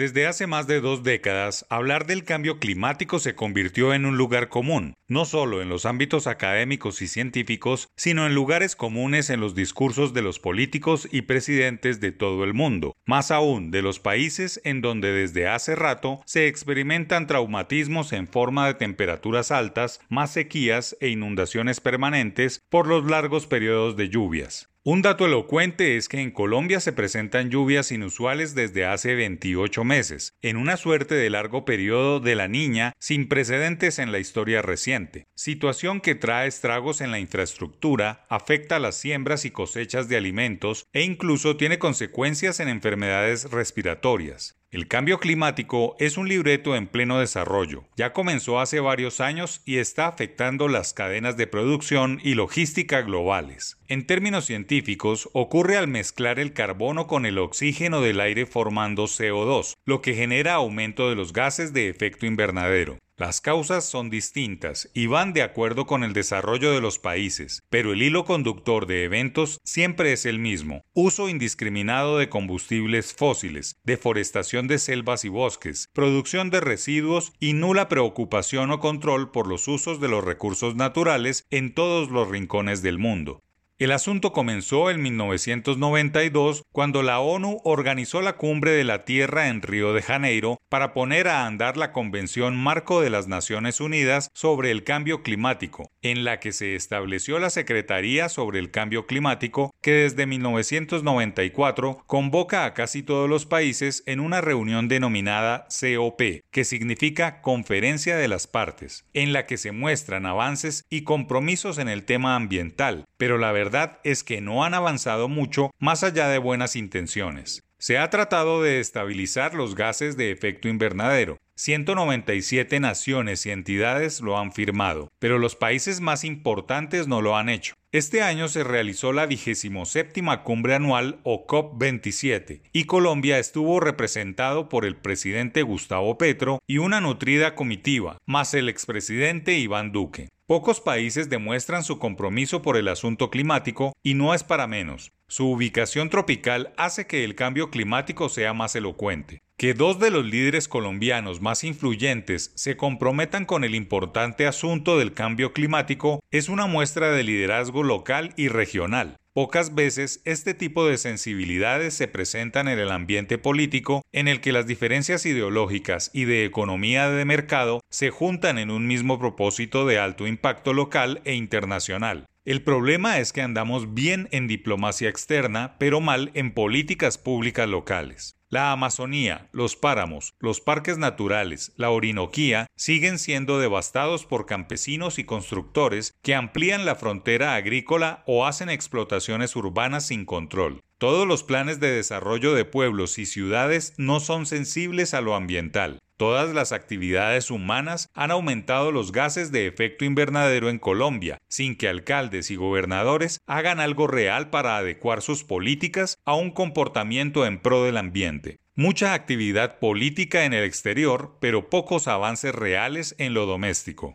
Desde hace más de dos décadas, hablar del cambio climático se convirtió en un lugar común, no solo en los ámbitos académicos y científicos, sino en lugares comunes en los discursos de los políticos y presidentes de todo el mundo, más aún de los países en donde desde hace rato se experimentan traumatismos en forma de temperaturas altas, más sequías e inundaciones permanentes por los largos periodos de lluvias. Un dato elocuente es que en Colombia se presentan lluvias inusuales desde hace 28 meses, en una suerte de largo periodo de la niña sin precedentes en la historia reciente, situación que trae estragos en la infraestructura, afecta las siembras y cosechas de alimentos e incluso tiene consecuencias en enfermedades respiratorias. El cambio climático es un libreto en pleno desarrollo. Ya comenzó hace varios años y está afectando las cadenas de producción y logística globales. En términos científicos, ocurre al mezclar el carbono con el oxígeno del aire formando CO2, lo que genera aumento de los gases de efecto invernadero. Las causas son distintas y van de acuerdo con el desarrollo de los países, pero el hilo conductor de eventos siempre es el mismo. Uso indiscriminado de combustibles fósiles, deforestación de selvas y bosques, producción de residuos y nula preocupación o control por los usos de los recursos naturales en todos los rincones del mundo. El asunto comenzó en 1992 cuando la ONU organizó la cumbre de la Tierra en Río de Janeiro para poner a andar la Convención Marco de las Naciones Unidas sobre el Cambio Climático, en la que se estableció la Secretaría sobre el Cambio Climático que desde 1994 convoca a casi todos los países en una reunión denominada COP, que significa Conferencia de las Partes, en la que se muestran avances y compromisos en el tema ambiental, pero la verdad verdad es que no han avanzado mucho más allá de buenas intenciones. Se ha tratado de estabilizar los gases de efecto invernadero. 197 naciones y entidades lo han firmado, pero los países más importantes no lo han hecho. Este año se realizó la vigésimo séptima cumbre anual o COP27 y Colombia estuvo representado por el presidente Gustavo Petro y una nutrida comitiva, más el expresidente Iván Duque. Pocos países demuestran su compromiso por el asunto climático y no es para menos. Su ubicación tropical hace que el cambio climático sea más elocuente. Que dos de los líderes colombianos más influyentes se comprometan con el importante asunto del cambio climático es una muestra de liderazgo local y regional. Pocas veces este tipo de sensibilidades se presentan en el ambiente político en el que las diferencias ideológicas y de economía de mercado se juntan en un mismo propósito de alto impacto local e internacional. El problema es que andamos bien en diplomacia externa, pero mal en políticas públicas locales. La Amazonía, los páramos, los parques naturales, la Orinoquía siguen siendo devastados por campesinos y constructores que amplían la frontera agrícola o hacen explotaciones urbanas sin control. Todos los planes de desarrollo de pueblos y ciudades no son sensibles a lo ambiental. Todas las actividades humanas han aumentado los gases de efecto invernadero en Colombia, sin que alcaldes y gobernadores hagan algo real para adecuar sus políticas a un comportamiento en pro del ambiente. Mucha actividad política en el exterior, pero pocos avances reales en lo doméstico.